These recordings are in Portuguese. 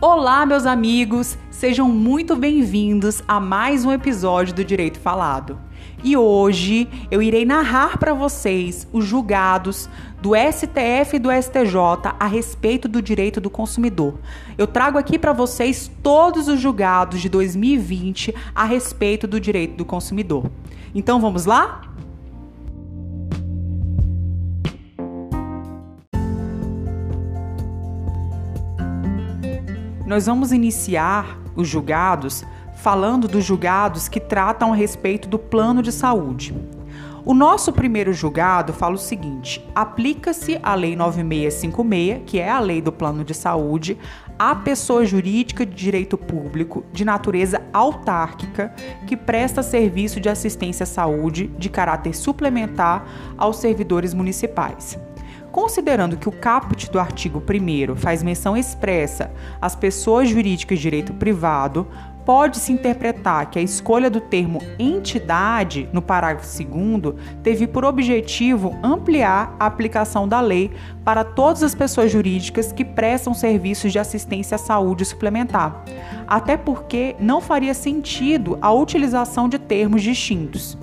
Olá, meus amigos! Sejam muito bem-vindos a mais um episódio do Direito Falado. E hoje eu irei narrar para vocês os julgados do STF e do STJ a respeito do direito do consumidor. Eu trago aqui para vocês todos os julgados de 2020 a respeito do direito do consumidor. Então vamos lá? Nós vamos iniciar os julgados falando dos julgados que tratam a respeito do plano de saúde. O nosso primeiro julgado fala o seguinte: aplica-se a Lei 9656, que é a lei do plano de saúde, à pessoa jurídica de direito público de natureza autárquica que presta serviço de assistência à saúde de caráter suplementar aos servidores municipais. Considerando que o caput do artigo 1 faz menção expressa às pessoas jurídicas de direito privado, pode-se interpretar que a escolha do termo entidade no parágrafo 2 teve por objetivo ampliar a aplicação da lei para todas as pessoas jurídicas que prestam serviços de assistência à saúde suplementar, até porque não faria sentido a utilização de termos distintos.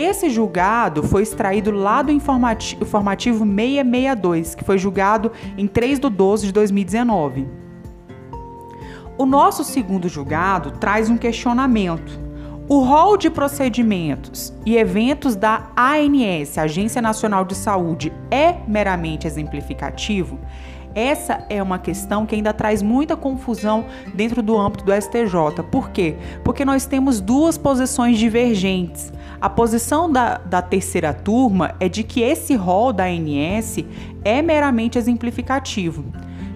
Esse julgado foi extraído lá do informativo, 662, que foi julgado em 3 de 12 de 2019. O nosso segundo julgado traz um questionamento. O rol de procedimentos e eventos da ANS, Agência Nacional de Saúde, é meramente exemplificativo? Essa é uma questão que ainda traz muita confusão dentro do âmbito do STJ. Por quê? Porque nós temos duas posições divergentes. A posição da, da terceira turma é de que esse rol da ANS é meramente exemplificativo.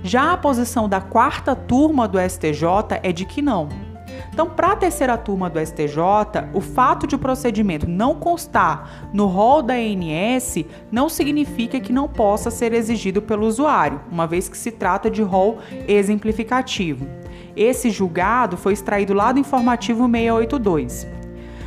Já a posição da quarta turma do STJ é de que não. Então, para a terceira turma do STJ, o fato de o procedimento não constar no rol da ANS não significa que não possa ser exigido pelo usuário, uma vez que se trata de rol exemplificativo. Esse julgado foi extraído lá do informativo 682.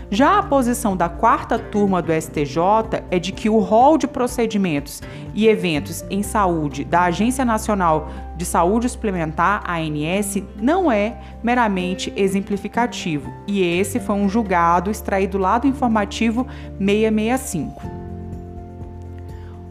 Já a posição da quarta turma do STJ é de que o rol de procedimentos e eventos em saúde da Agência Nacional de Saúde Suplementar, ANS, não é meramente exemplificativo, e esse foi um julgado extraído lá do informativo 665.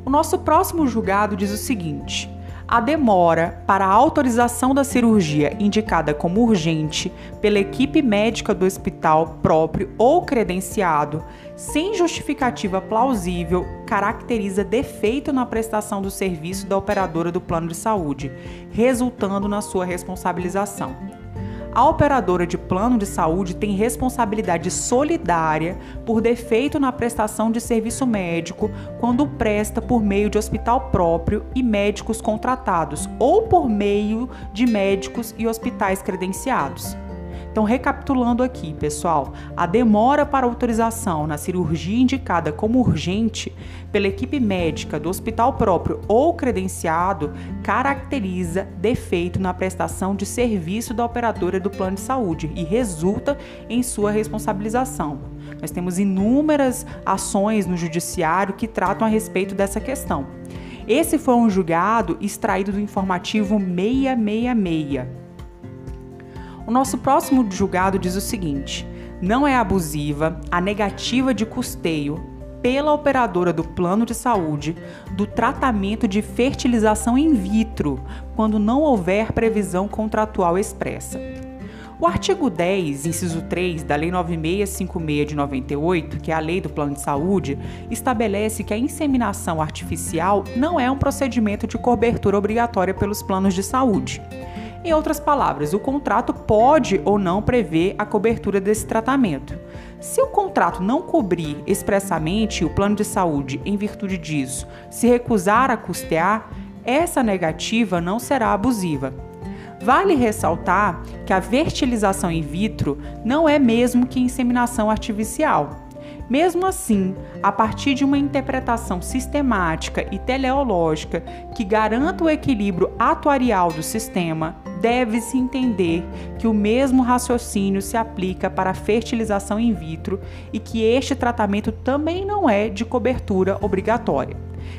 O nosso próximo julgado diz o seguinte: a demora para a autorização da cirurgia indicada como urgente pela equipe médica do hospital próprio ou credenciado, sem justificativa plausível, caracteriza defeito na prestação do serviço da operadora do plano de saúde, resultando na sua responsabilização a operadora de plano de saúde tem responsabilidade solidária por defeito na prestação de serviço médico quando presta por meio de hospital próprio e médicos contratados ou por meio de médicos e hospitais credenciados. Então, recapitulando aqui, pessoal, a demora para autorização na cirurgia indicada como urgente pela equipe médica do hospital próprio ou credenciado caracteriza defeito na prestação de serviço da operadora do plano de saúde e resulta em sua responsabilização. Nós temos inúmeras ações no judiciário que tratam a respeito dessa questão. Esse foi um julgado extraído do informativo 666. O nosso próximo julgado diz o seguinte: não é abusiva a negativa de custeio pela operadora do plano de saúde do tratamento de fertilização in vitro, quando não houver previsão contratual expressa. O artigo 10, inciso 3 da Lei 9656 de 98, que é a Lei do Plano de Saúde, estabelece que a inseminação artificial não é um procedimento de cobertura obrigatória pelos planos de saúde. Em outras palavras, o contrato pode ou não prever a cobertura desse tratamento. Se o contrato não cobrir expressamente o plano de saúde em virtude disso, se recusar a custear, essa negativa não será abusiva. Vale ressaltar que a fertilização in vitro não é mesmo que inseminação artificial. Mesmo assim, a partir de uma interpretação sistemática e teleológica que garanta o equilíbrio atuarial do sistema, deve-se entender que o mesmo raciocínio se aplica para a fertilização in vitro e que este tratamento também não é de cobertura obrigatória.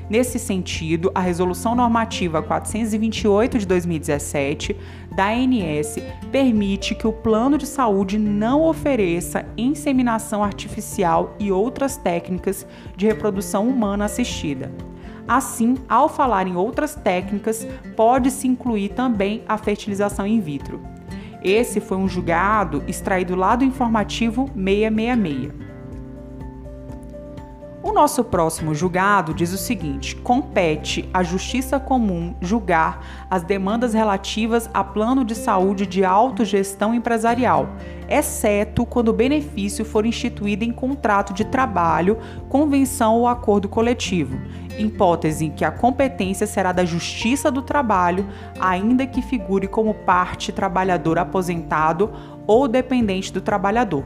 Nesse sentido, a Resolução Normativa 428 de 2017 da ANS permite que o plano de saúde não ofereça inseminação artificial e outras técnicas de reprodução humana assistida. Assim, ao falar em outras técnicas, pode-se incluir também a fertilização in vitro. Esse foi um julgado extraído lá do informativo 666. O nosso próximo julgado diz o seguinte: compete à Justiça Comum julgar as demandas relativas a plano de saúde de autogestão empresarial, exceto quando o benefício for instituído em contrato de trabalho, convenção ou acordo coletivo, hipótese em que a competência será da Justiça do Trabalho, ainda que figure como parte trabalhador aposentado ou dependente do trabalhador.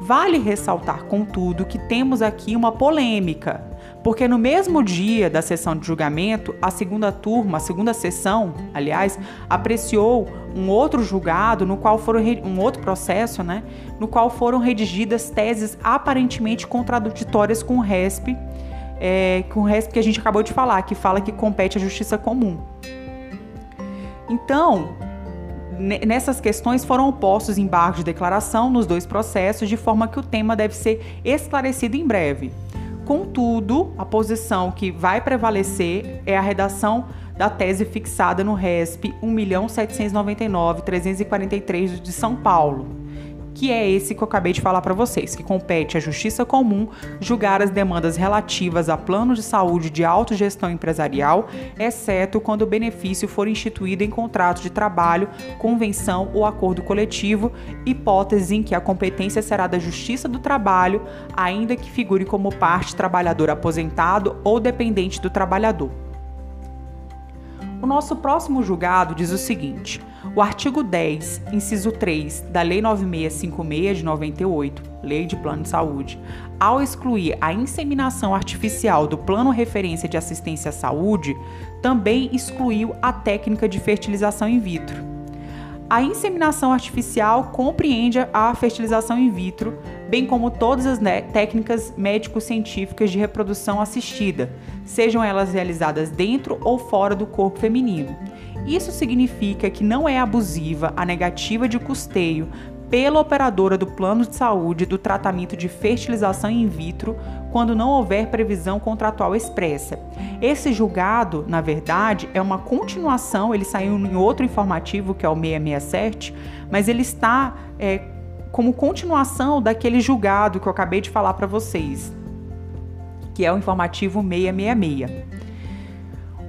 Vale ressaltar, contudo, que temos aqui uma polêmica, porque no mesmo dia da sessão de julgamento, a segunda turma, a segunda sessão, aliás, apreciou um outro julgado no qual foram um outro processo, né, no qual foram redigidas teses aparentemente contraditórias com o RESP, é, com o RESP que a gente acabou de falar, que fala que compete à justiça comum. Então, nessas questões foram postos embargos de declaração nos dois processos, de forma que o tema deve ser esclarecido em breve. Contudo, a posição que vai prevalecer é a redação da tese fixada no RESP 1.799.343 de São Paulo que é esse que eu acabei de falar para vocês, que compete à Justiça Comum julgar as demandas relativas a plano de saúde de autogestão empresarial, exceto quando o benefício for instituído em contrato de trabalho, convenção ou acordo coletivo, hipótese em que a competência será da Justiça do Trabalho, ainda que figure como parte trabalhador aposentado ou dependente do trabalhador. O nosso próximo julgado diz o seguinte: o artigo 10, inciso 3 da Lei 9656 de 98, Lei de Plano de Saúde, ao excluir a inseminação artificial do Plano Referência de Assistência à Saúde, também excluiu a técnica de fertilização in vitro. A inseminação artificial compreende a fertilização in vitro, bem como todas as técnicas médico-científicas de reprodução assistida, sejam elas realizadas dentro ou fora do corpo feminino isso significa que não é abusiva a negativa de custeio pela operadora do plano de saúde do tratamento de fertilização in vitro quando não houver previsão contratual expressa. Esse julgado, na verdade, é uma continuação, ele saiu em outro informativo que é o 667, mas ele está é, como continuação daquele julgado que eu acabei de falar para vocês, que é o informativo 666.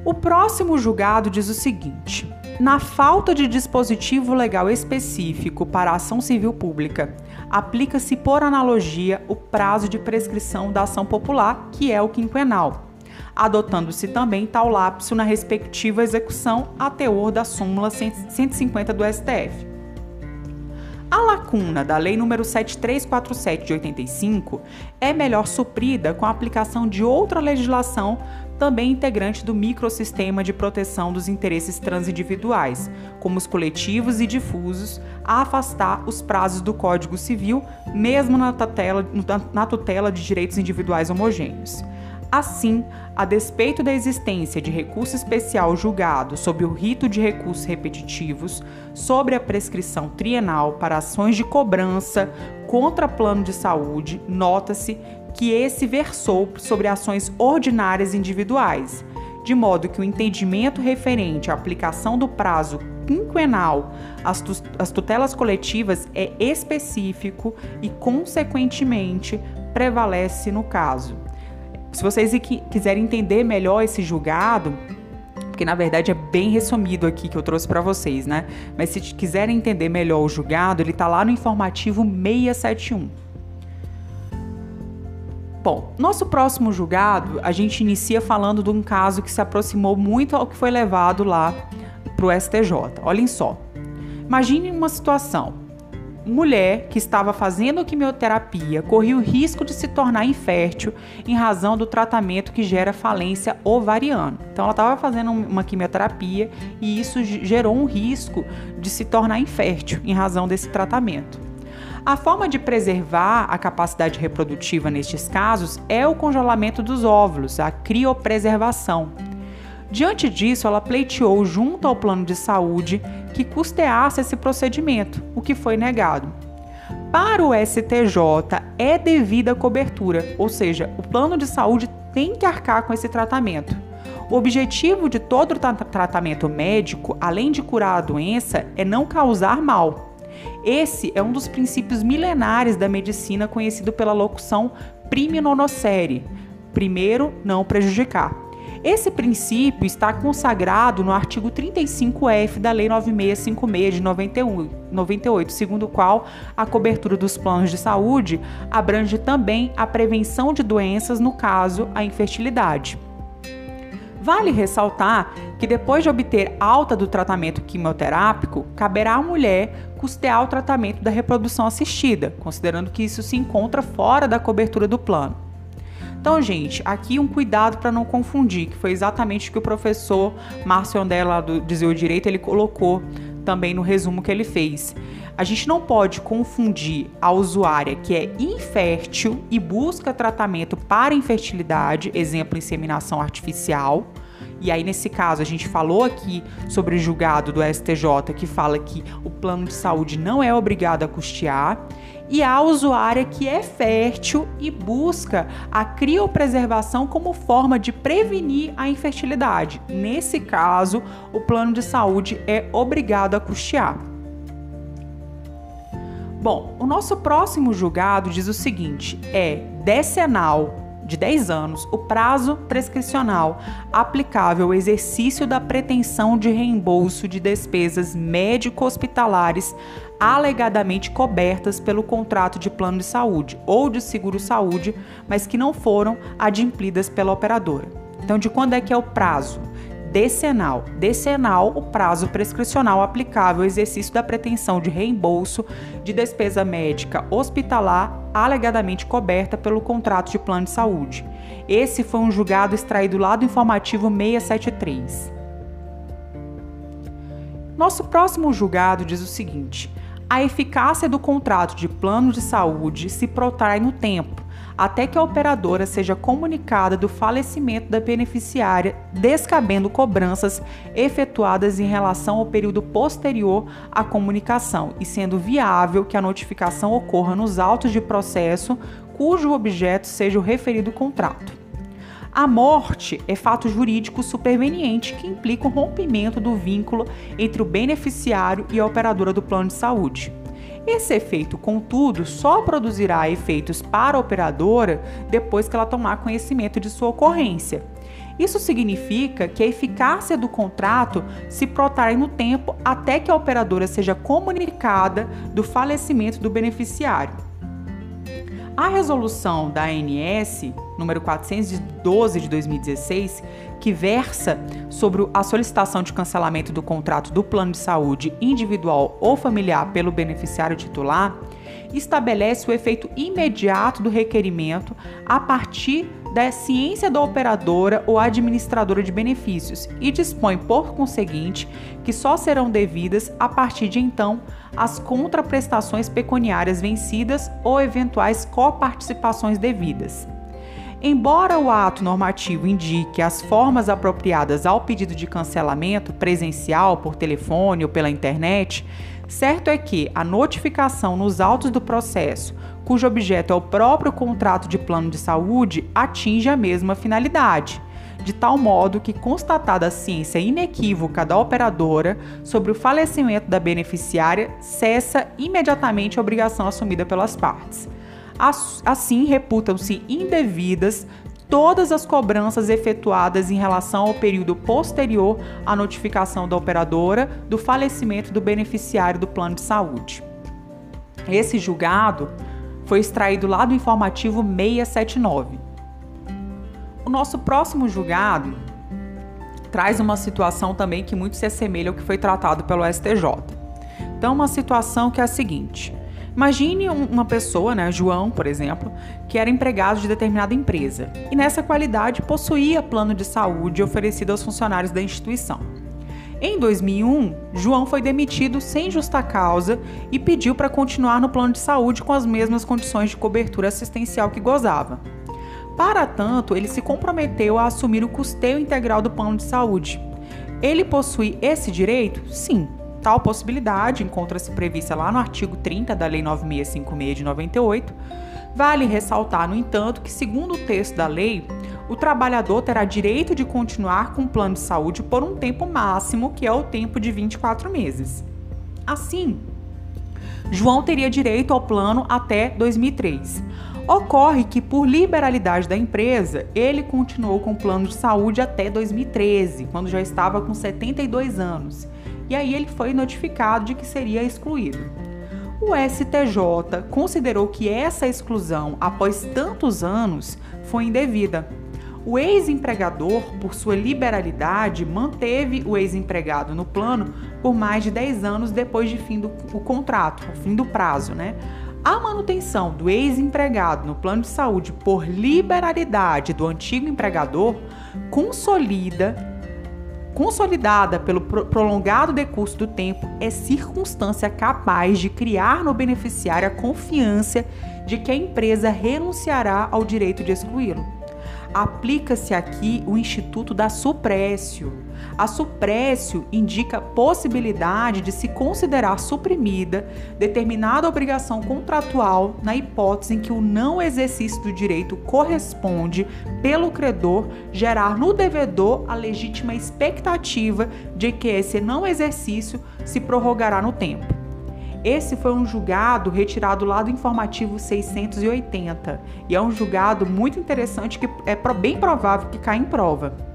O próximo julgado diz o seguinte: na falta de dispositivo legal específico para a ação civil pública, aplica-se por analogia o prazo de prescrição da ação popular, que é o quinquenal, adotando-se também tal lapso na respectiva execução a teor da súmula 150 do STF. A lacuna da Lei nº 7347 de 85 é melhor suprida com a aplicação de outra legislação também integrante do microsistema de proteção dos interesses transindividuais, como os coletivos e difusos, a afastar os prazos do Código Civil, mesmo na tutela, na tutela de direitos individuais homogêneos. Assim, a despeito da existência de recurso especial julgado sob o rito de recursos repetitivos sobre a prescrição trienal para ações de cobrança contra plano de saúde, nota-se que esse versou sobre ações ordinárias individuais, de modo que o entendimento referente à aplicação do prazo quinquenal às, tu às tutelas coletivas é específico e, consequentemente, prevalece no caso. Se vocês quiserem entender melhor esse julgado, porque na verdade é bem resumido aqui que eu trouxe para vocês, né? Mas se quiserem entender melhor o julgado, ele está lá no informativo 671. Bom, nosso próximo julgado, a gente inicia falando de um caso que se aproximou muito ao que foi levado lá para o STJ. Olhem só. Imagine uma situação. Mulher que estava fazendo quimioterapia corria o risco de se tornar infértil em razão do tratamento que gera falência ovariana. Então, ela estava fazendo uma quimioterapia e isso gerou um risco de se tornar infértil em razão desse tratamento. A forma de preservar a capacidade reprodutiva nestes casos é o congelamento dos óvulos, a criopreservação. Diante disso, ela pleiteou junto ao plano de saúde que custeasse esse procedimento, o que foi negado. Para o STJ, é devida cobertura, ou seja, o plano de saúde tem que arcar com esse tratamento. O objetivo de todo tra tratamento médico, além de curar a doença, é não causar mal. Esse é um dos princípios milenares da medicina conhecido pela locução prime nonocere, primeiro não prejudicar. Esse princípio está consagrado no artigo 35F da Lei 9656 de 91, 98, segundo o qual a cobertura dos planos de saúde abrange também a prevenção de doenças, no caso, a infertilidade. Vale ressaltar que depois de obter alta do tratamento quimioterápico, caberá à mulher custear o tratamento da reprodução assistida, considerando que isso se encontra fora da cobertura do plano. Então, gente, aqui um cuidado para não confundir, que foi exatamente o que o professor Márcio Andela do Dizer o Direito ele colocou também no resumo que ele fez. A gente não pode confundir a usuária que é infértil e busca tratamento para infertilidade, exemplo, inseminação artificial. E aí, nesse caso, a gente falou aqui sobre o julgado do STJ que fala que o plano de saúde não é obrigado a custear e a usuária que é fértil e busca a criopreservação como forma de prevenir a infertilidade. Nesse caso, o plano de saúde é obrigado a custear. Bom, o nosso próximo julgado diz o seguinte: é decenal de 10 anos o prazo prescricional aplicável ao exercício da pretensão de reembolso de despesas médico-hospitalares alegadamente cobertas pelo contrato de plano de saúde ou de seguro-saúde, mas que não foram adimplidas pela operadora. Então, de quando é que é o prazo? Decenal. Decenal, o prazo prescricional aplicável ao exercício da pretensão de reembolso de despesa médica hospitalar alegadamente coberta pelo contrato de plano de saúde. Esse foi um julgado extraído lá do informativo 673. Nosso próximo julgado diz o seguinte: a eficácia do contrato de plano de saúde se protrai no tempo, até que a operadora seja comunicada do falecimento da beneficiária, descabendo cobranças efetuadas em relação ao período posterior à comunicação e sendo viável que a notificação ocorra nos autos de processo cujo objeto seja o referido contrato. A morte é fato jurídico superveniente que implica o rompimento do vínculo entre o beneficiário e a operadora do plano de saúde. Esse efeito, contudo, só produzirá efeitos para a operadora depois que ela tomar conhecimento de sua ocorrência. Isso significa que a eficácia do contrato se protrai no tempo até que a operadora seja comunicada do falecimento do beneficiário. A resolução da ANS, número 412 de 2016, que versa sobre a solicitação de cancelamento do contrato do plano de saúde individual ou familiar pelo beneficiário titular, estabelece o efeito imediato do requerimento a partir da ciência da operadora ou administradora de benefícios e dispõe, por conseguinte, que só serão devidas a partir de então as contraprestações pecuniárias vencidas ou eventuais coparticipações devidas. Embora o ato normativo indique as formas apropriadas ao pedido de cancelamento presencial, por telefone ou pela internet, certo é que a notificação nos autos do processo, cujo objeto é o próprio contrato de plano de saúde, atinge a mesma finalidade de tal modo que, constatada a ciência inequívoca da operadora sobre o falecimento da beneficiária, cessa imediatamente a obrigação assumida pelas partes. Assim, reputam-se indevidas todas as cobranças efetuadas em relação ao período posterior à notificação da operadora do falecimento do beneficiário do plano de saúde. Esse julgado foi extraído lá do informativo 679. O nosso próximo julgado traz uma situação também que muito se assemelha ao que foi tratado pelo STJ. Então, uma situação que é a seguinte: Imagine uma pessoa, né, João, por exemplo, que era empregado de determinada empresa e nessa qualidade possuía plano de saúde oferecido aos funcionários da instituição. Em 2001, João foi demitido sem justa causa e pediu para continuar no plano de saúde com as mesmas condições de cobertura assistencial que gozava. Para tanto, ele se comprometeu a assumir o custeio integral do plano de saúde. Ele possui esse direito? Sim. Tal possibilidade encontra-se prevista lá no artigo 30 da Lei 9656 de 98. Vale ressaltar, no entanto, que, segundo o texto da lei, o trabalhador terá direito de continuar com o plano de saúde por um tempo máximo, que é o tempo de 24 meses. Assim, João teria direito ao plano até 2003. Ocorre que, por liberalidade da empresa, ele continuou com o plano de saúde até 2013, quando já estava com 72 anos. E aí ele foi notificado de que seria excluído. O STJ considerou que essa exclusão, após tantos anos, foi indevida o ex-empregador, por sua liberalidade, manteve o ex-empregado no plano por mais de 10 anos depois de fim do contrato, fim do prazo, né? A manutenção do ex-empregado no plano de saúde por liberalidade do antigo empregador consolida consolidada pelo prolongado decurso do tempo é circunstância capaz de criar no beneficiário a confiança de que a empresa renunciará ao direito de excluí-lo aplica-se aqui o Instituto da Suprécio. A suprécio indica possibilidade de se considerar suprimida determinada obrigação contratual na hipótese em que o não exercício do direito corresponde, pelo credor, gerar no devedor a legítima expectativa de que esse não exercício se prorrogará no tempo. Esse foi um julgado retirado lá do informativo 680 e é um julgado muito interessante que é bem provável que caia em prova.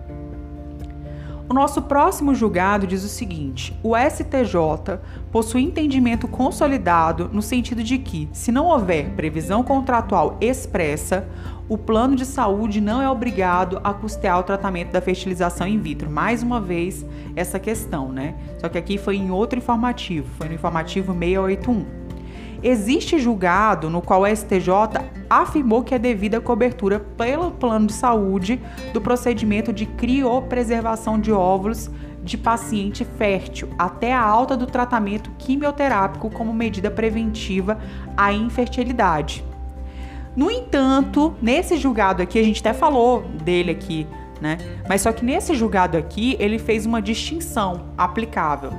O nosso próximo julgado diz o seguinte: o STJ possui entendimento consolidado no sentido de que, se não houver previsão contratual expressa, o plano de saúde não é obrigado a custear o tratamento da fertilização in vitro. Mais uma vez, essa questão, né? Só que aqui foi em outro informativo, foi no informativo 681. Existe julgado no qual o STJ afirmou que é devida cobertura pelo plano de saúde do procedimento de criopreservação de óvulos de paciente fértil até a alta do tratamento quimioterápico como medida preventiva à infertilidade. No entanto, nesse julgado aqui, a gente até falou dele aqui, né? Mas só que nesse julgado aqui, ele fez uma distinção aplicável.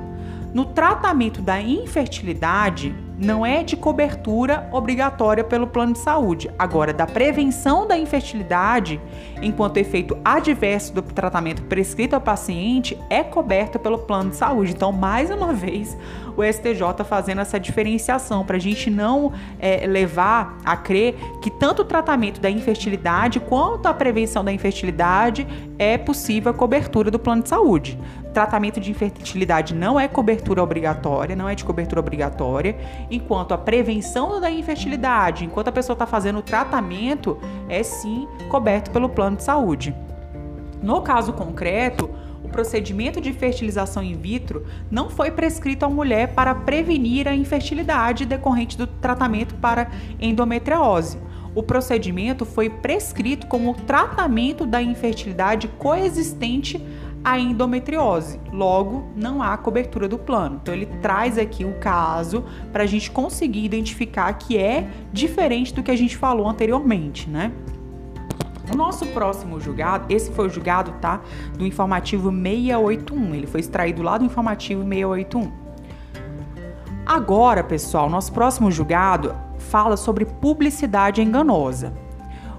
No tratamento da infertilidade, não é de cobertura obrigatória pelo plano de saúde. Agora, da prevenção da infertilidade, enquanto efeito adverso do tratamento prescrito ao paciente, é coberta pelo plano de saúde. Então, mais uma vez, o STJ fazendo essa diferenciação para a gente não é, levar a crer que tanto o tratamento da infertilidade quanto a prevenção da infertilidade é possível a cobertura do plano de saúde. Tratamento de infertilidade não é cobertura obrigatória, não é de cobertura obrigatória, enquanto a prevenção da infertilidade, enquanto a pessoa está fazendo o tratamento, é sim coberto pelo plano de saúde. No caso concreto, o procedimento de fertilização in vitro não foi prescrito à mulher para prevenir a infertilidade decorrente do tratamento para endometriose. O procedimento foi prescrito como tratamento da infertilidade coexistente a endometriose. Logo, não há cobertura do plano. Então, ele traz aqui o caso para a gente conseguir identificar que é diferente do que a gente falou anteriormente, né? O nosso próximo julgado, esse foi o julgado, tá? Do informativo 681. Ele foi extraído lá do informativo 681. Agora, pessoal, nosso próximo julgado fala sobre publicidade enganosa.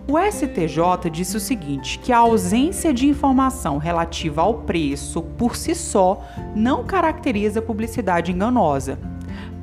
O STJ disse o seguinte: que a ausência de informação relativa ao preço por si só não caracteriza publicidade enganosa.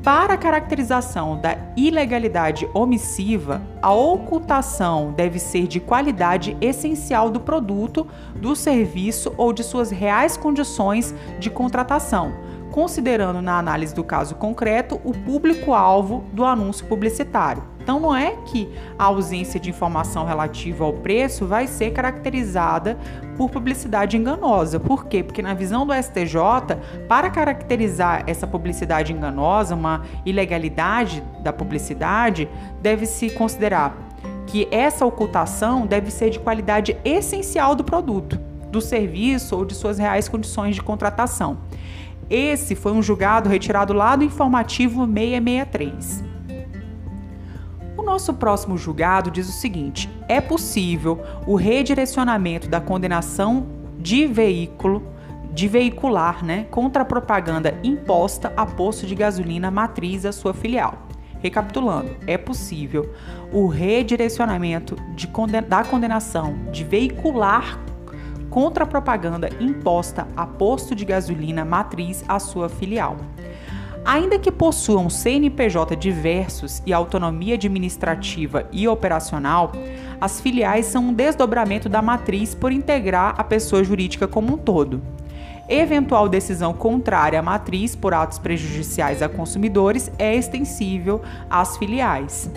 Para a caracterização da ilegalidade omissiva, a ocultação deve ser de qualidade essencial do produto, do serviço ou de suas reais condições de contratação, considerando na análise do caso concreto o público-alvo do anúncio publicitário. Então, não é que a ausência de informação relativa ao preço vai ser caracterizada por publicidade enganosa. Por quê? Porque, na visão do STJ, para caracterizar essa publicidade enganosa, uma ilegalidade da publicidade, deve-se considerar que essa ocultação deve ser de qualidade essencial do produto, do serviço ou de suas reais condições de contratação. Esse foi um julgado retirado lá do informativo 663. O nosso próximo julgado diz o seguinte: é possível o redirecionamento da condenação de veículo de veicular, né, contra a propaganda imposta a posto de gasolina matriz à sua filial. Recapitulando, é possível o redirecionamento de conden da condenação de veicular contra a propaganda imposta a posto de gasolina matriz à sua filial. Ainda que possuam CNPJ diversos e autonomia administrativa e operacional, as filiais são um desdobramento da matriz por integrar a pessoa jurídica como um todo. Eventual decisão contrária à matriz por atos prejudiciais a consumidores é extensível às filiais.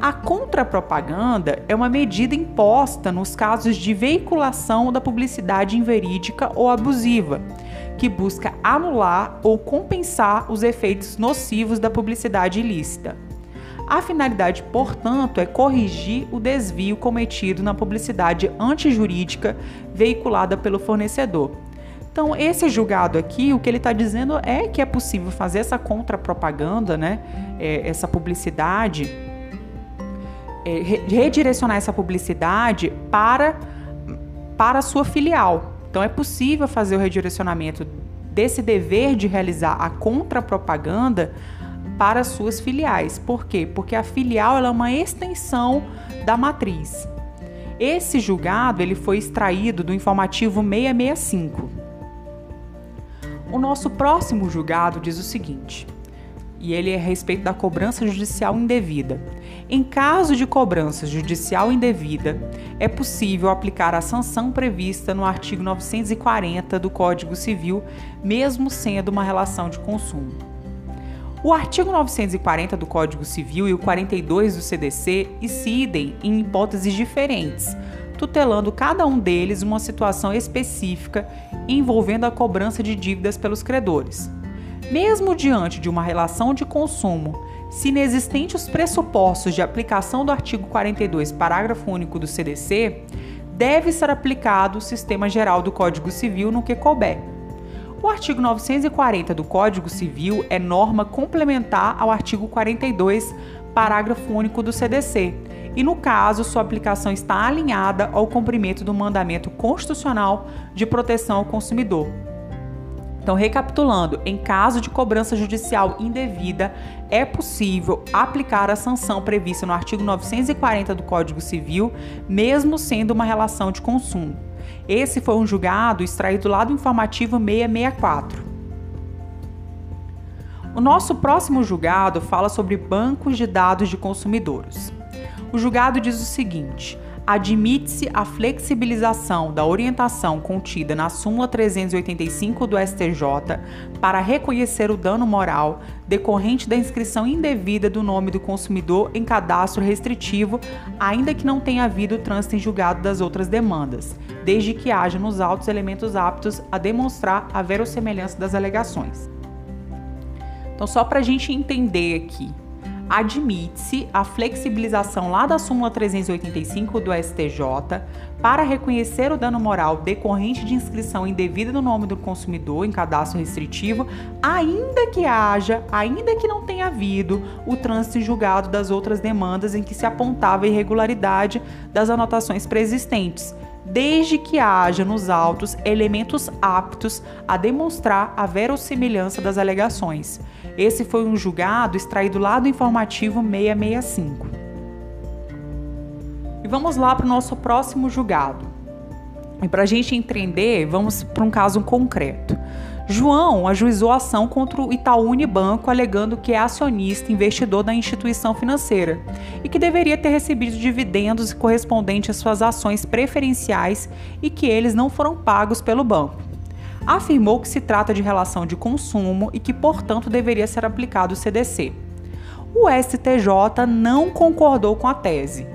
A contrapropaganda é uma medida imposta nos casos de veiculação da publicidade inverídica ou abusiva, que busca anular ou compensar os efeitos nocivos da publicidade ilícita. A finalidade, portanto, é corrigir o desvio cometido na publicidade antijurídica veiculada pelo fornecedor. Então, esse julgado aqui, o que ele está dizendo é que é possível fazer essa contrapropaganda, né? É, essa publicidade é, redirecionar essa publicidade para, para a sua filial. Então é possível fazer o redirecionamento desse dever de realizar a contrapropaganda para as suas filiais. Por quê? Porque a filial é uma extensão da matriz. Esse julgado ele foi extraído do informativo 665. O nosso próximo julgado diz o seguinte: e ele é a respeito da cobrança judicial indevida. Em caso de cobrança judicial indevida, é possível aplicar a sanção prevista no artigo 940 do Código Civil, mesmo sendo uma relação de consumo. O artigo 940 do Código Civil e o 42 do CDC incidem em hipóteses diferentes, tutelando cada um deles uma situação específica envolvendo a cobrança de dívidas pelos credores. Mesmo diante de uma relação de consumo, se inexistentes os pressupostos de aplicação do artigo 42, parágrafo único do CDC, deve ser aplicado o sistema geral do Código Civil no que couber. O artigo 940 do Código Civil é norma complementar ao artigo 42, parágrafo único do CDC, e no caso, sua aplicação está alinhada ao cumprimento do mandamento constitucional de proteção ao consumidor, então, recapitulando, em caso de cobrança judicial indevida, é possível aplicar a sanção prevista no artigo 940 do Código Civil, mesmo sendo uma relação de consumo. Esse foi um julgado extraído lá do informativo 664. O nosso próximo julgado fala sobre bancos de dados de consumidores. O julgado diz o seguinte: admite-se a flexibilização da orientação contida na súmula 385 do STJ para reconhecer o dano moral decorrente da inscrição indevida do nome do consumidor em cadastro restritivo, ainda que não tenha havido trânsito em julgado das outras demandas, desde que haja nos autos elementos aptos a demonstrar a verossemelhança das alegações. Então, só para a gente entender aqui, admite-se a flexibilização lá da súmula 385 do STJ para reconhecer o dano moral decorrente de inscrição indevida no nome do consumidor em cadastro restritivo, ainda que haja, ainda que não tenha havido o trânsito julgado das outras demandas em que se apontava a irregularidade das anotações preexistentes desde que haja nos autos elementos aptos a demonstrar a verossimilhança das alegações. Esse foi um julgado extraído lá do informativo 665. E vamos lá para o nosso próximo julgado. E para a gente entender, vamos para um caso concreto. João ajuizou a ação contra o Itaú Unibanco, alegando que é acionista investidor da instituição financeira e que deveria ter recebido dividendos correspondentes às suas ações preferenciais e que eles não foram pagos pelo banco. Afirmou que se trata de relação de consumo e que, portanto, deveria ser aplicado o CDC. O STJ não concordou com a tese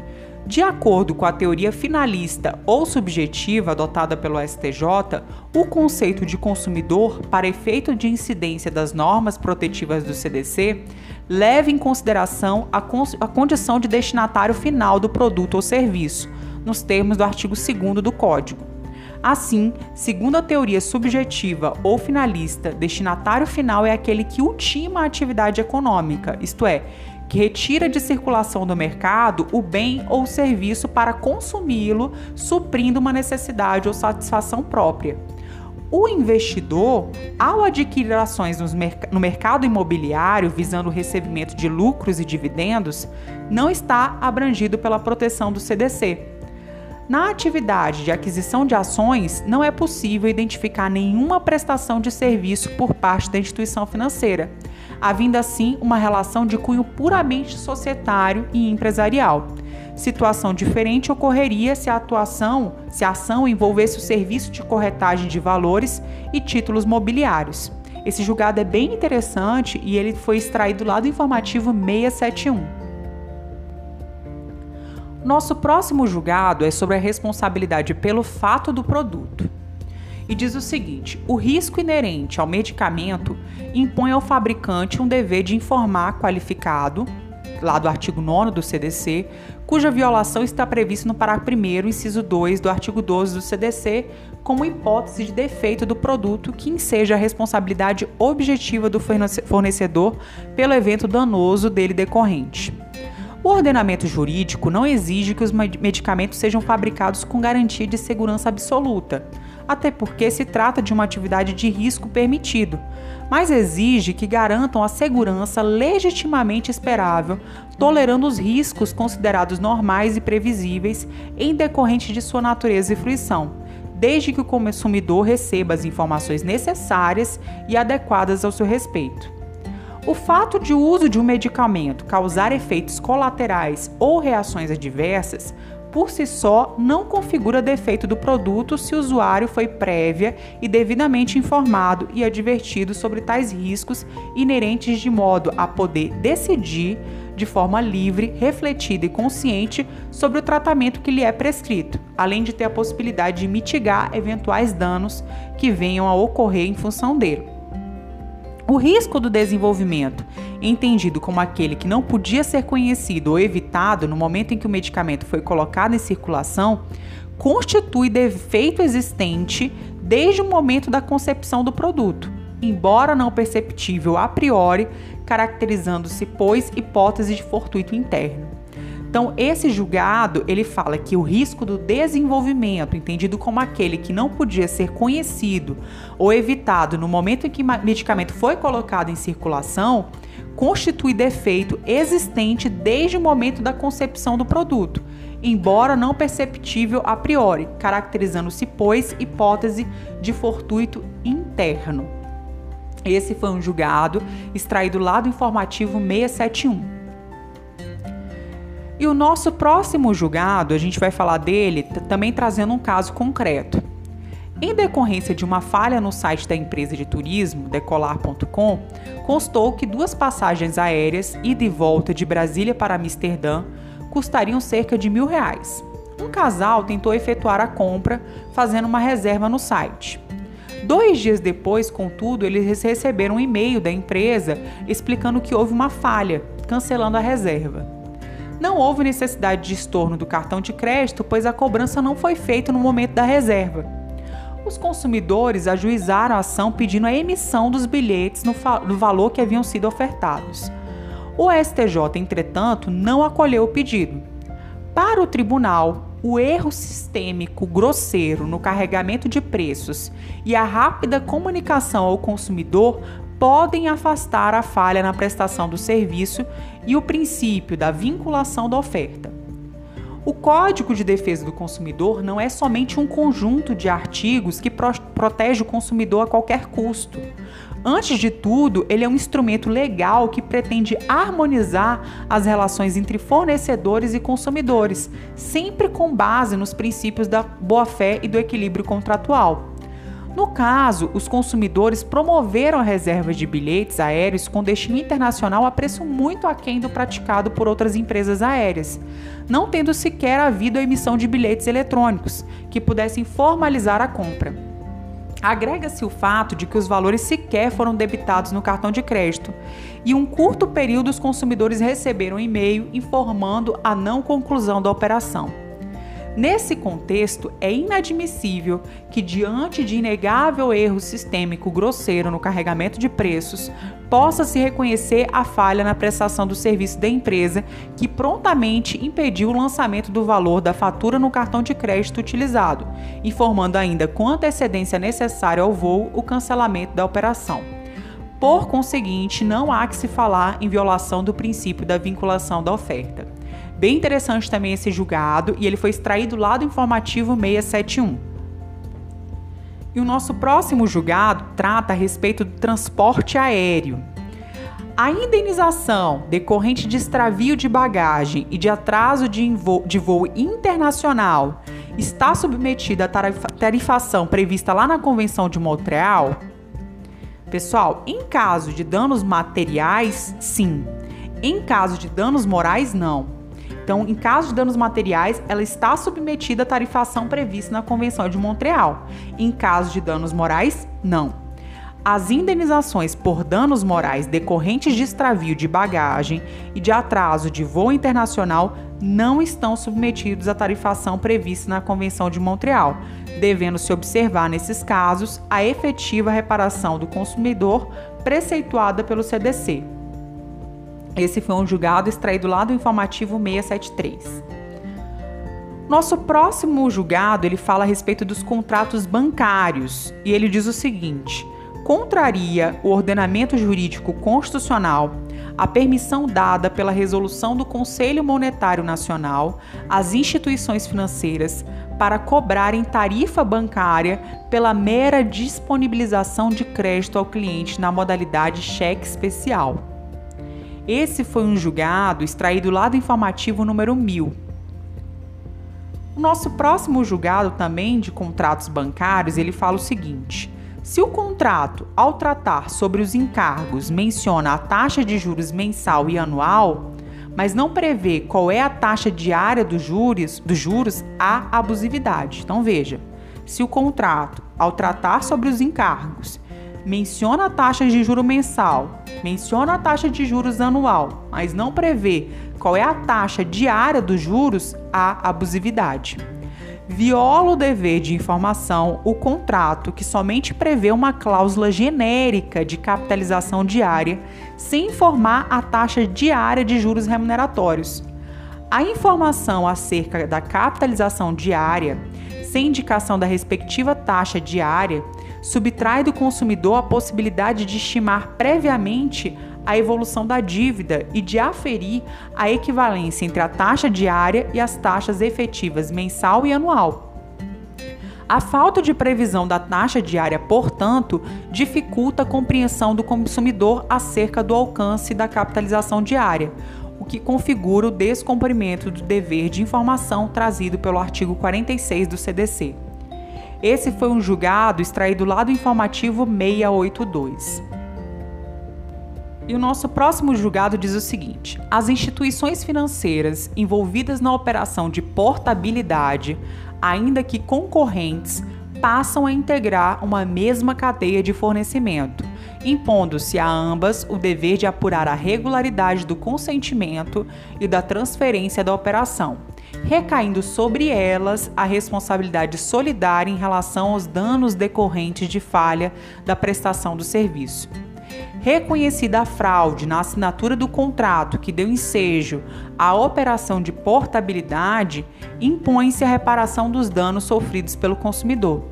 de acordo com a teoria finalista ou subjetiva adotada pelo STJ, o conceito de consumidor, para efeito de incidência das normas protetivas do CDC, leva em consideração a, a condição de destinatário final do produto ou serviço, nos termos do artigo 2 do Código. Assim, segundo a teoria subjetiva ou finalista, destinatário final é aquele que ultima a atividade econômica, isto é, que retira de circulação do mercado o bem ou serviço para consumi-lo, suprindo uma necessidade ou satisfação própria. O investidor, ao adquirir ações no mercado imobiliário visando o recebimento de lucros e dividendos, não está abrangido pela proteção do CDC. Na atividade de aquisição de ações, não é possível identificar nenhuma prestação de serviço por parte da instituição financeira havendo assim uma relação de cunho puramente societário e empresarial. Situação diferente ocorreria se a atuação, se a ação envolvesse o serviço de corretagem de valores e títulos mobiliários. Esse julgado é bem interessante e ele foi extraído lá do informativo 671. Nosso próximo julgado é sobre a responsabilidade pelo fato do produto e diz o seguinte: o risco inerente ao medicamento impõe ao fabricante um dever de informar qualificado, lá do artigo 9 do CDC, cuja violação está prevista no parágrafo 1, inciso 2 do artigo 12 do CDC, como hipótese de defeito do produto que enseja a responsabilidade objetiva do fornecedor pelo evento danoso dele decorrente. O ordenamento jurídico não exige que os medicamentos sejam fabricados com garantia de segurança absoluta até porque se trata de uma atividade de risco permitido, mas exige que garantam a segurança legitimamente esperável, tolerando os riscos considerados normais e previsíveis em decorrente de sua natureza e fruição, desde que o consumidor receba as informações necessárias e adequadas ao seu respeito. O fato de o uso de um medicamento causar efeitos colaterais ou reações adversas por si só não configura defeito do produto se o usuário foi prévia e devidamente informado e advertido sobre tais riscos inerentes de modo a poder decidir de forma livre, refletida e consciente sobre o tratamento que lhe é prescrito, além de ter a possibilidade de mitigar eventuais danos que venham a ocorrer em função dele. O risco do desenvolvimento, entendido como aquele que não podia ser conhecido ou evitado no momento em que o medicamento foi colocado em circulação, constitui defeito existente desde o momento da concepção do produto, embora não perceptível a priori, caracterizando-se, pois, hipótese de fortuito interno. Então, esse julgado, ele fala que o risco do desenvolvimento, entendido como aquele que não podia ser conhecido ou evitado no momento em que o medicamento foi colocado em circulação, constitui defeito existente desde o momento da concepção do produto, embora não perceptível a priori, caracterizando-se, pois, hipótese de fortuito interno. Esse foi um julgado extraído lá do informativo 671. E o nosso próximo julgado, a gente vai falar dele também trazendo um caso concreto. Em decorrência de uma falha no site da empresa de turismo, decolar.com, constou que duas passagens aéreas ida e volta de Brasília para Amsterdã custariam cerca de mil reais. Um casal tentou efetuar a compra fazendo uma reserva no site. Dois dias depois, contudo, eles receberam um e-mail da empresa explicando que houve uma falha, cancelando a reserva. Não houve necessidade de estorno do cartão de crédito, pois a cobrança não foi feita no momento da reserva. Os consumidores ajuizaram a ação pedindo a emissão dos bilhetes no, no valor que haviam sido ofertados. O STJ, entretanto, não acolheu o pedido. Para o tribunal, o erro sistêmico grosseiro no carregamento de preços e a rápida comunicação ao consumidor podem afastar a falha na prestação do serviço e o princípio da vinculação da oferta. O Código de Defesa do Consumidor não é somente um conjunto de artigos que pro protege o consumidor a qualquer custo. Antes de tudo, ele é um instrumento legal que pretende harmonizar as relações entre fornecedores e consumidores, sempre com base nos princípios da boa-fé e do equilíbrio contratual. No caso, os consumidores promoveram a reserva de bilhetes aéreos com destino internacional a preço muito aquém do praticado por outras empresas aéreas, não tendo sequer havido a emissão de bilhetes eletrônicos que pudessem formalizar a compra. Agrega-se o fato de que os valores sequer foram debitados no cartão de crédito e um curto período os consumidores receberam um e-mail informando a não conclusão da operação. Nesse contexto, é inadmissível que, diante de inegável erro sistêmico grosseiro no carregamento de preços, possa se reconhecer a falha na prestação do serviço da empresa que prontamente impediu o lançamento do valor da fatura no cartão de crédito utilizado, informando ainda com antecedência necessária ao voo o cancelamento da operação. Por conseguinte, não há que se falar em violação do princípio da vinculação da oferta. Bem interessante também esse julgado e ele foi extraído lá do informativo 671. E o nosso próximo julgado trata a respeito do transporte aéreo. A indenização decorrente de extravio de bagagem e de atraso de voo, de voo internacional está submetida à tarifação prevista lá na Convenção de Montreal? Pessoal, em caso de danos materiais, sim. Em caso de danos morais, não. Então, em caso de danos materiais, ela está submetida à tarifação prevista na Convenção de Montreal. Em caso de danos morais, não. As indenizações por danos morais decorrentes de extravio de bagagem e de atraso de voo internacional não estão submetidos à tarifação prevista na Convenção de Montreal, devendo se observar nesses casos a efetiva reparação do consumidor preceituada pelo CDC. Esse foi um julgado extraído lá do informativo 673. Nosso próximo julgado, ele fala a respeito dos contratos bancários e ele diz o seguinte: contraria o ordenamento jurídico constitucional a permissão dada pela resolução do Conselho Monetário Nacional às instituições financeiras para cobrarem tarifa bancária pela mera disponibilização de crédito ao cliente na modalidade cheque especial. Esse foi um julgado extraído lá do informativo número 1000. O nosso próximo julgado também de contratos bancários, ele fala o seguinte: se o contrato, ao tratar sobre os encargos, menciona a taxa de juros mensal e anual, mas não prevê qual é a taxa diária dos juros, dos juros, há abusividade. Então veja, se o contrato, ao tratar sobre os encargos, menciona a taxa de juro mensal, menciona a taxa de juros anual, mas não prevê qual é a taxa diária dos juros, há abusividade. Viola o dever de informação o contrato que somente prevê uma cláusula genérica de capitalização diária, sem informar a taxa diária de juros remuneratórios. A informação acerca da capitalização diária, sem indicação da respectiva taxa diária, subtrai do consumidor a possibilidade de estimar previamente a evolução da dívida e de aferir a equivalência entre a taxa diária e as taxas efetivas mensal e anual. A falta de previsão da taxa diária, portanto, dificulta a compreensão do consumidor acerca do alcance da capitalização diária, o que configura o descumprimento do dever de informação trazido pelo artigo 46 do CDC. Esse foi um julgado extraído lá do informativo 682. E o nosso próximo julgado diz o seguinte: as instituições financeiras envolvidas na operação de portabilidade, ainda que concorrentes, passam a integrar uma mesma cadeia de fornecimento, impondo-se a ambas o dever de apurar a regularidade do consentimento e da transferência da operação recaindo sobre elas a responsabilidade solidária em relação aos danos decorrentes de falha da prestação do serviço. Reconhecida a fraude na assinatura do contrato que deu ensejo à operação de portabilidade, impõe-se a reparação dos danos sofridos pelo consumidor.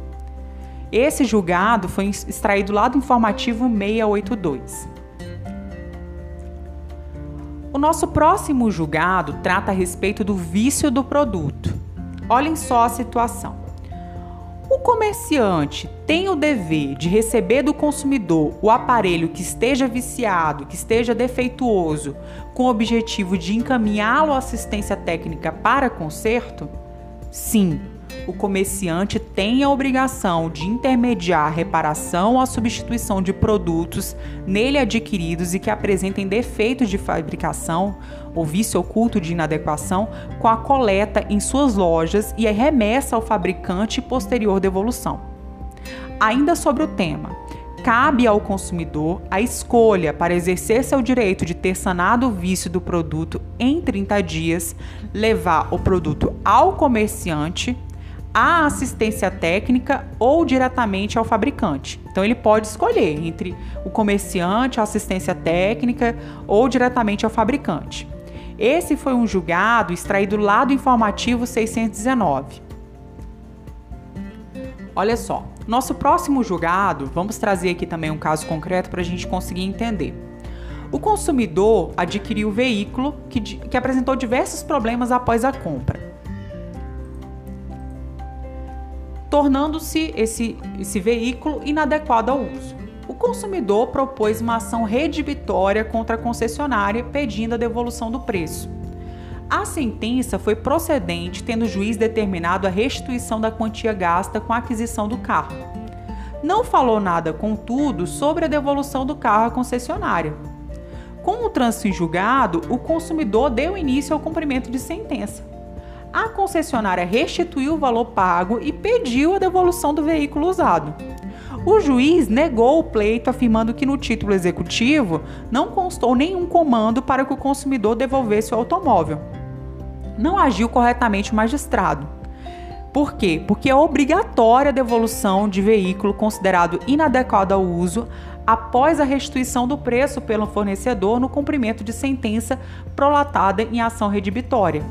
Esse julgado foi extraído lá do informativo 682. O nosso próximo julgado trata a respeito do vício do produto. Olhem só a situação. O comerciante tem o dever de receber do consumidor o aparelho que esteja viciado, que esteja defeituoso, com o objetivo de encaminhá-lo à assistência técnica para conserto? Sim, o comerciante tem a obrigação de intermediar a reparação ou a substituição de produtos nele adquiridos e que apresentem defeitos de fabricação ou vício oculto de inadequação com a coleta em suas lojas e a remessa ao fabricante e posterior devolução. Ainda sobre o tema, cabe ao consumidor a escolha para exercer seu direito de ter sanado o vício do produto em 30 dias, levar o produto ao comerciante, à assistência técnica ou diretamente ao fabricante. Então ele pode escolher entre o comerciante, a assistência técnica ou diretamente ao fabricante. Esse foi um julgado extraído lá do informativo 619. Olha só, nosso próximo julgado, vamos trazer aqui também um caso concreto para a gente conseguir entender. O consumidor adquiriu o veículo que, que apresentou diversos problemas após a compra, tornando-se esse, esse veículo inadequado ao uso. O consumidor propôs uma ação redibitória contra a concessionária pedindo a devolução do preço. A sentença foi procedente, tendo o juiz determinado a restituição da quantia gasta com a aquisição do carro. Não falou nada, contudo, sobre a devolução do carro à concessionária. Com o trânsito em julgado, o consumidor deu início ao cumprimento de sentença. A concessionária restituiu o valor pago e pediu a devolução do veículo usado. O juiz negou o pleito, afirmando que no título executivo não constou nenhum comando para que o consumidor devolvesse o automóvel não agiu corretamente o magistrado. Por quê? Porque é obrigatória a devolução de veículo considerado inadequado ao uso após a restituição do preço pelo fornecedor no cumprimento de sentença prolatada em ação redibitória.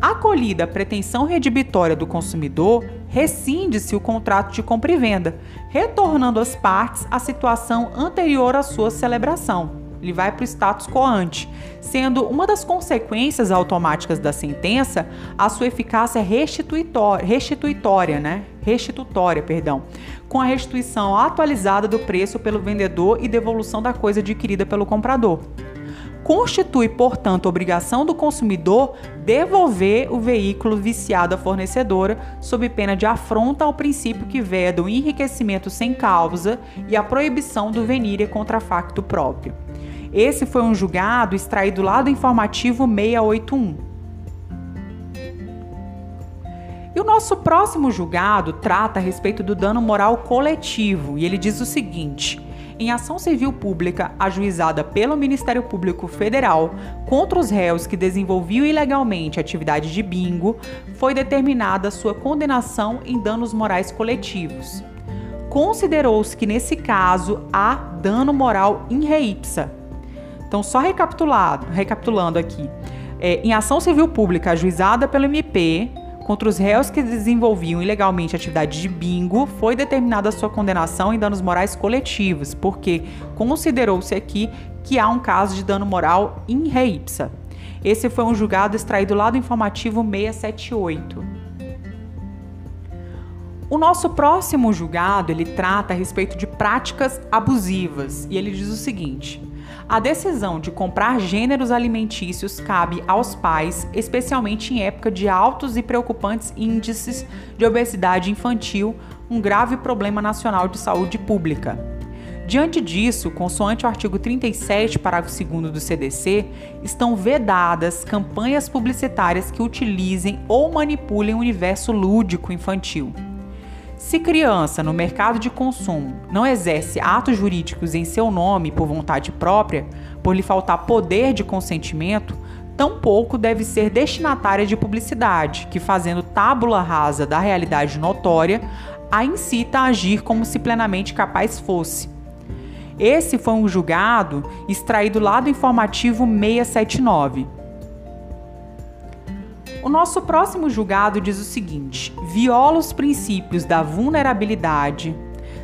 Acolhida a pretensão redibitória do consumidor, rescinde-se o contrato de compra e venda, retornando as partes à situação anterior à sua celebração ele vai para o status quo ante, sendo uma das consequências automáticas da sentença a sua eficácia restituitória, né? Restitutória, perdão, com a restituição atualizada do preço pelo vendedor e devolução da coisa adquirida pelo comprador. Constitui, portanto, obrigação do consumidor devolver o veículo viciado à fornecedora, sob pena de afronta ao princípio que veda o enriquecimento sem causa e a proibição do venire contra facto próprio. Esse foi um julgado extraído lá do informativo 681. E o nosso próximo julgado trata a respeito do dano moral coletivo e ele diz o seguinte: em ação civil pública ajuizada pelo Ministério Público Federal contra os réus que desenvolviam ilegalmente atividade de bingo, foi determinada sua condenação em danos morais coletivos. Considerou-se que nesse caso há dano moral in re ipsa, então, só recapitulado, recapitulando aqui. É, em ação civil pública ajuizada pelo MP contra os réus que desenvolviam ilegalmente atividade de bingo, foi determinada a sua condenação em danos morais coletivos, porque considerou-se aqui que há um caso de dano moral in re ipsa. Esse foi um julgado extraído lá do informativo 678. O nosso próximo julgado, ele trata a respeito de práticas abusivas, e ele diz o seguinte: a decisão de comprar gêneros alimentícios cabe aos pais, especialmente em época de altos e preocupantes índices de obesidade infantil, um grave problema nacional de saúde pública. Diante disso, consoante o artigo 37, parágrafo 2 do CDC, estão vedadas campanhas publicitárias que utilizem ou manipulem o universo lúdico infantil. Se criança no mercado de consumo não exerce atos jurídicos em seu nome por vontade própria, por lhe faltar poder de consentimento, tampouco deve ser destinatária de publicidade, que fazendo tábula rasa da realidade notória, a incita a agir como se plenamente capaz fosse. Esse foi um julgado extraído lá do informativo 679. O nosso próximo julgado diz o seguinte: viola os princípios da vulnerabilidade,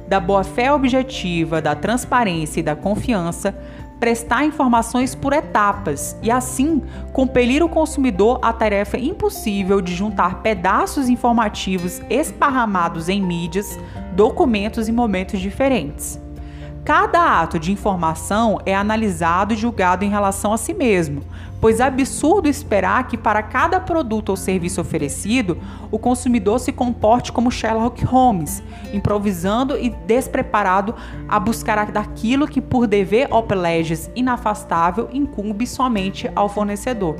da boa-fé objetiva, da transparência e da confiança, prestar informações por etapas e, assim, compelir o consumidor à tarefa impossível de juntar pedaços informativos esparramados em mídias, documentos e momentos diferentes. Cada ato de informação é analisado e julgado em relação a si mesmo, pois é absurdo esperar que para cada produto ou serviço oferecido, o consumidor se comporte como Sherlock Holmes, improvisando e despreparado a buscar daquilo que por dever legis inafastável incumbe somente ao fornecedor.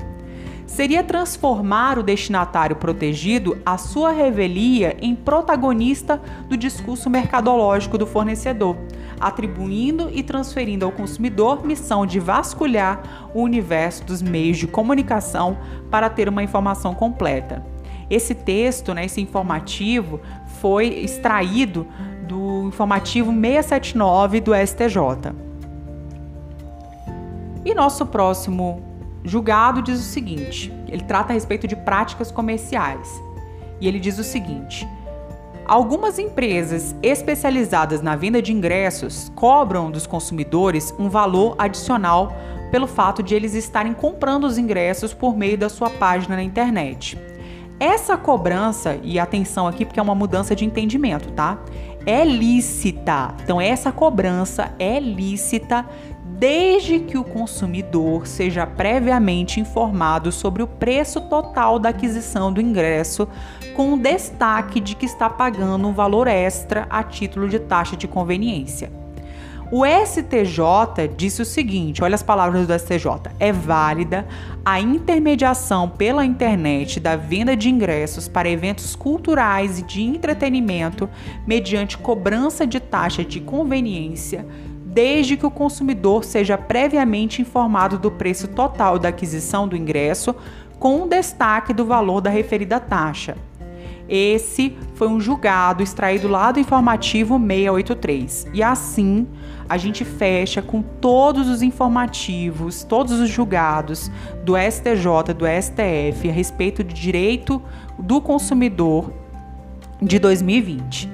Seria transformar o destinatário protegido, a sua revelia, em protagonista do discurso mercadológico do fornecedor, atribuindo e transferindo ao consumidor missão de vasculhar o universo dos meios de comunicação para ter uma informação completa. Esse texto, né, esse informativo, foi extraído do informativo 679 do STJ. E nosso próximo julgado diz o seguinte: ele trata a respeito de práticas comerciais. E ele diz o seguinte: Algumas empresas especializadas na venda de ingressos cobram dos consumidores um valor adicional pelo fato de eles estarem comprando os ingressos por meio da sua página na internet. Essa cobrança, e atenção aqui porque é uma mudança de entendimento, tá? É lícita. Então, essa cobrança é lícita desde que o consumidor seja previamente informado sobre o preço total da aquisição do ingresso, com destaque de que está pagando um valor extra a título de taxa de conveniência. O STJ disse o seguinte: olha as palavras do STJ. É válida a intermediação pela internet da venda de ingressos para eventos culturais e de entretenimento mediante cobrança de taxa de conveniência desde que o consumidor seja previamente informado do preço total da aquisição do ingresso, com destaque do valor da referida taxa. Esse foi um julgado extraído lá do informativo 683. E assim, a gente fecha com todos os informativos, todos os julgados do STJ, do STF a respeito do direito do consumidor de 2020.